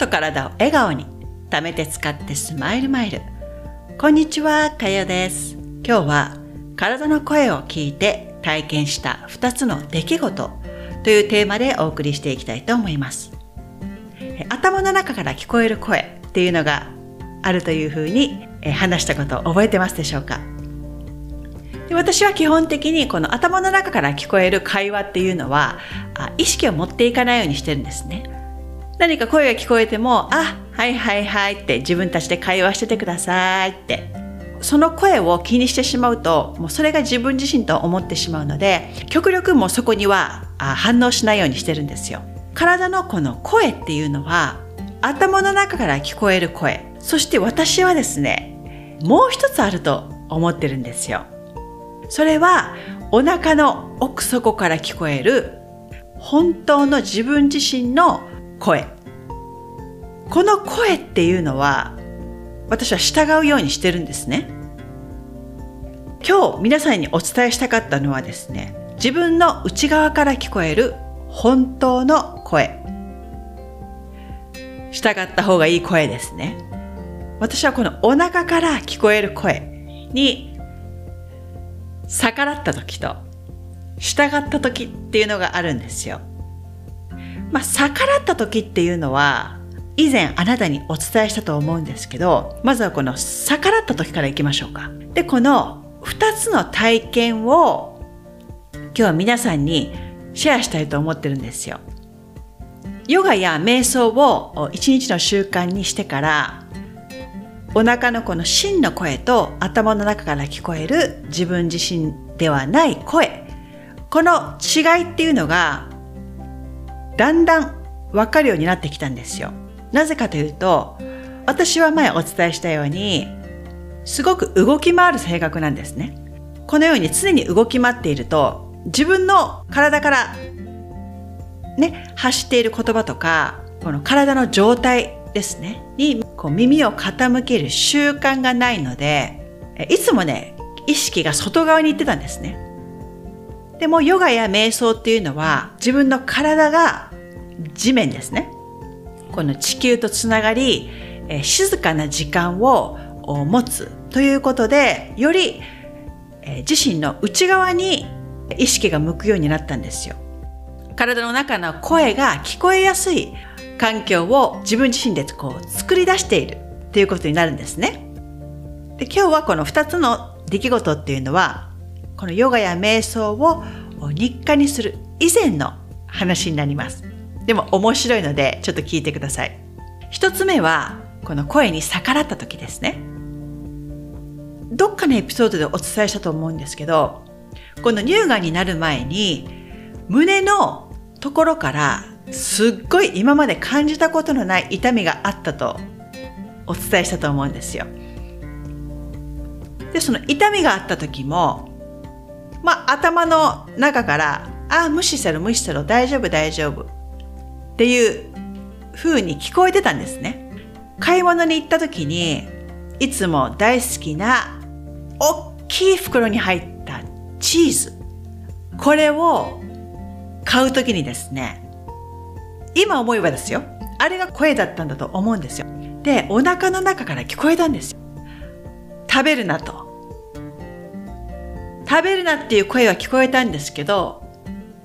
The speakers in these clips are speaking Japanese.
と体を笑顔に。貯めて使ってスマイルマイル。こんにちはかよです。今日は体の声を聞いて体験した2つの出来事。というテーマでお送りしていきたいと思います。頭の中から聞こえる声っていうのがあるというふうに話したことを覚えてますでしょうか？で私は基本的にこの頭の中から聞こえる会話っていうのは意識を持っていかないようにしてるんですね。何か声が聞こえても、あ、はいはいはいって自分たちで会話しててくださいって。その声を気にしてしまうと、もうそれが自分自身と思ってしまうので、極力もうそこには反応しないようにしてるんですよ。体のこの声っていうのは、頭の中から聞こえる声。そして私はですね、もう一つあると思ってるんですよ。それはお腹の奥底から聞こえる本当の自分自身の声。この声っていうのは私は従うようにしてるんですね。今日皆さんにお伝えしたかったのはですね、自分の内側から聞こえる本当の声。従った方がいい声ですね。私はこのお腹から聞こえる声に逆らった時と従った時っていうのがあるんですよ。まあ、逆らった時っていうのは以前あなたにお伝えしたと思うんですけど、まずはこの逆らった時からいきましょうか。で、この2つの体験を今日は皆さんにシェアしたいと思ってるんですよ。ヨガや瞑想を一日の習慣にしてからお腹のこの真の声と頭の中から聞こえる自分自身ではない声この違いっていうのがだんだん分かるようになってきたんですよ。なぜかというと私は前お伝えしたようにすごく動き回る性格なんですね。このように常に動き回っていると自分の体からね発している言葉とかこの体の状態ですね、にこう耳を傾ける習慣がないので、いつもね、意識が外側に行ってたんですね。でもヨガや瞑想っていうのは自分の体が地面ですね。この地球とつながり、え静かな時間を持つということで、より、え自身の内側に意識が向くようになったんですよ。体の中の声が聞こえやすい環境を自分自身でこう作り出しているということになるんですね。で今日はこの2つの出来事っていうのはこのヨガや瞑想を日課にする以前の話になります。でも面白いのでちょっと聞いてください。一つ目はこの声に逆らった時ですね。どっかのエピソードでお伝えしたと思うんですけど、この乳がんになる前に胸のところからすっごい今まで感じたことのない痛みがあったとお伝えしたと思うんですよ。で、その痛みがあった時も、まあ頭の中から、ああ、無視せろ無視せろ大丈夫大丈夫っていう風に聞こえてたんですね。買い物に行った時に、いつも大好きな大きい袋に入ったチーズ。これを買う時にですね、今思えばですよ。あれが声だったんだと思うんですよ。で、お腹の中から聞こえたんですよ。食べるなと。食べるなっていう声は聞こえたんですけど、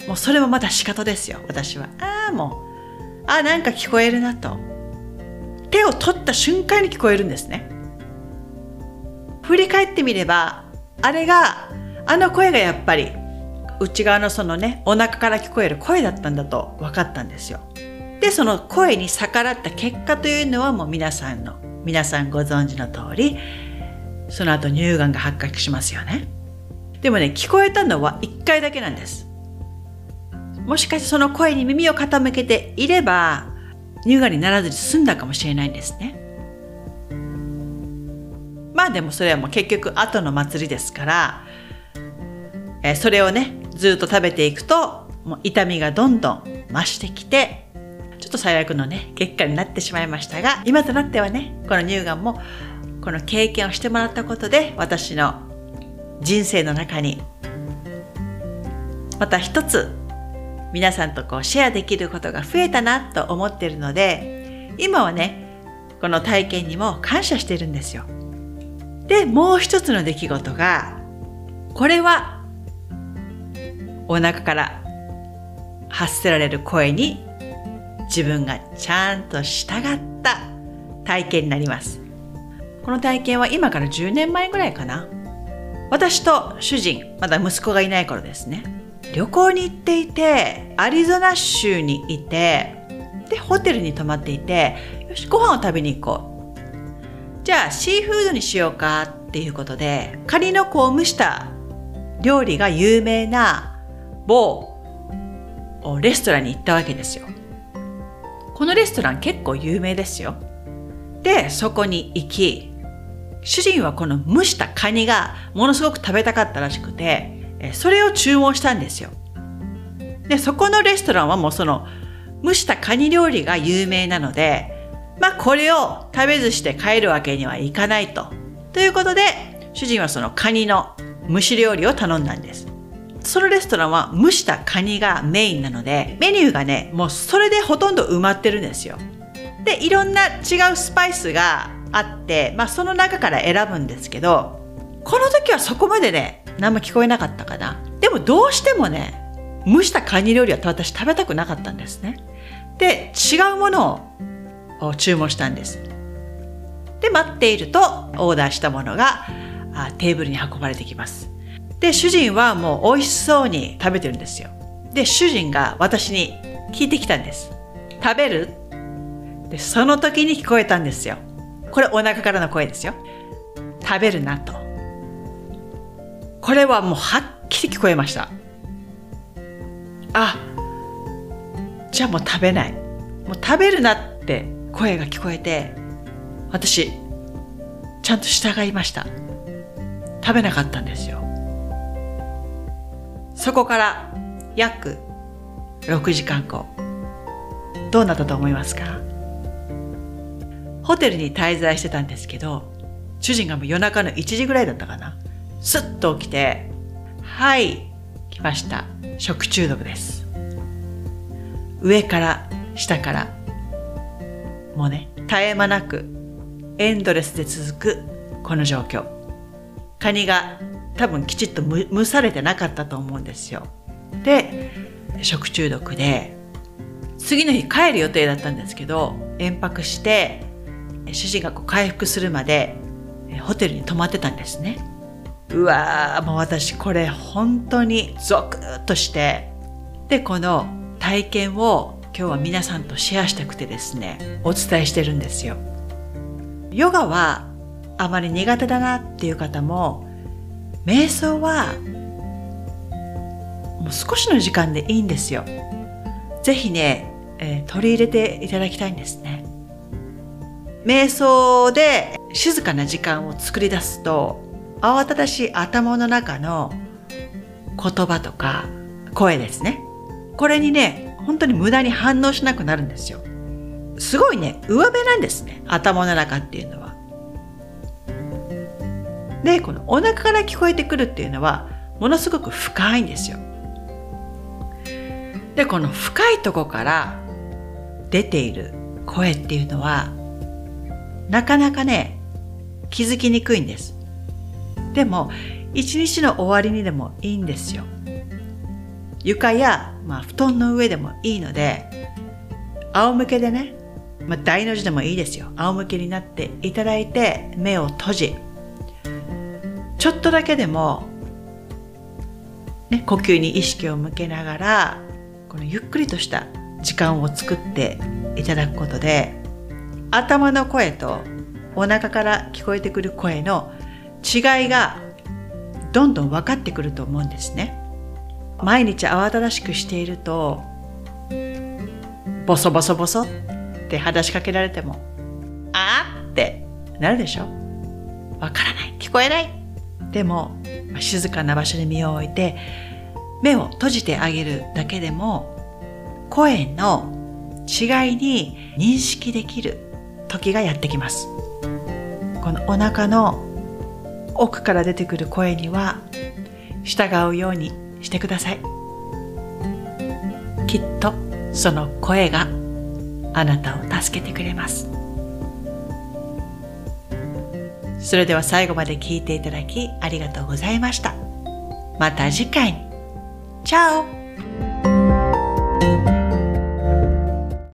もうそれもまた仕方ですよ、私は。ああ、もう、あ、なんか聞こえるなと。手を取った瞬間に聞こえるんですね。振り返ってみれば、あれが、あの声がやっぱり内側のそのねお腹から聞こえる声だったんだと分かったんですよ。でその声に逆らった結果というのはもう皆さんの皆さんご存知の通りその後乳がんが発覚しますよね。でもね聞こえたのは1回だけなんです。もしかしてその声に耳を傾けていれば乳がんにならずに済んだかもしれないんですね。まあでもそれはもう結局後の祭りですから、えー、それをねずっと食べていくともう痛みがどんどん増してきてちょっと最悪のね結果になってしまいましたが今となってはねこの乳がんもこの経験をしてもらったことで私の人生の中にまた一つ皆さんとこうシェアできることが増えたなと思っているので今はねこの体験にも感謝してるんですよ。でもう一つの出来事がこれはお腹から発せられる声に自分がちゃんと従った体験になります。この体験は今から10年前ぐらいかな。私と主人まだ息子がいない頃ですね。旅行に行っていてアリゾナ州にいてでホテルに泊まっていてよしご飯を食べに行こう。じゃあシーフードにしようかっていうことでカニの子を蒸した料理が有名な某レストランに行ったわけですよ。このレストラン結構有名ですよ。でそこに行き主人はこの蒸したカニがものすごく食べたかったらしくてそれを注文したんですよでそこのレストランはもうその蒸したカニ料理が有名なので、まあこれを食べずして帰るわけにはいかないと。ということで、主人はそのカニの蒸し料理を頼んだんです。そのレストランは蒸したカニがメインなので、メニューがね、もうそれでほとんど埋まってるんですよ。で、いろんな違うスパイスがあって、まあその中から選ぶんですけど、この時はそこまでね、何も聞こえなかったかな。でもどうしてもね、蒸したカニ料理は私食べたくなかったんですね。で、違うものを注文したんです。で、待っているとオーダーしたものがテーブルに運ばれてきます。で、主人はもう美味しそうに食べてるんですよ。で、主人が私に聞いてきたんです。食べる？で、その時に聞こえたんですよ。これお腹からの声ですよ。食べるなと。これはもうはっきり聞こえました。あ、じゃあもう食べない。もう食べるなって声が聞こえて、私、ちゃんと従いました。食べなかったんですよ。そこから約6時間後、どうなったと思いますか？ホテルに滞在してたんですけど、主人がもう夜中の1時ぐらいだったかな。すっと起きて、はい、来ました。食中毒です。上から下からもうね絶え間なくエンドレスで続くこの状況カニが多分きちっと蒸されてなかったと思うんですよで食中毒で次の日帰る予定だったんですけど延泊して主人がこう回復するまでホテルに泊まってたんですねうわーもう私これ本当にゾクッとして。でこの体験を今日は皆さんとシェアしたくてですねお伝えしてるんですよ。ヨガはあまり苦手だなっていう方も瞑想はもう少しの時間でいいんですよ。ぜひね、えー、取り入れていただきたいんですね。瞑想で静かな時間を作り出すと慌ただしい頭の中の言葉とか声ですねこれにね、本当に無駄に反応しなくなるんですよ。すごいね、上辺なんですね。頭の中っていうのは。で、このお腹から聞こえてくるっていうのは、ものすごく深いんですよ。で、この深いとこから出ている声っていうのは、なかなかね、気づきにくいんです。でも、一日の終わりにでもいいんですよ。床や、まあ、布団の上でもいいので仰向けでね、まあ、大の字でもいいですよ仰向けになっていただいて目を閉じちょっとだけでも、ね、呼吸に意識を向けながらこのゆっくりとした時間を作っていただくことで頭の声とお腹から聞こえてくる声の違いがどんどん分かってくると思うんですね。毎日慌ただしくしているとボソボソボソって話しかけられてもあーってなるでしょ。わからない。聞こえない。でも静かな場所に身を置いて目を閉じてあげるだけでも声の違いに認識できる時がやってきます。このお腹の奥から出てくる声には従うようにしてください。きっとその声があなたを助けてくれます。それでは最後まで聞いていただきありがとうございました。また次回。チャオ。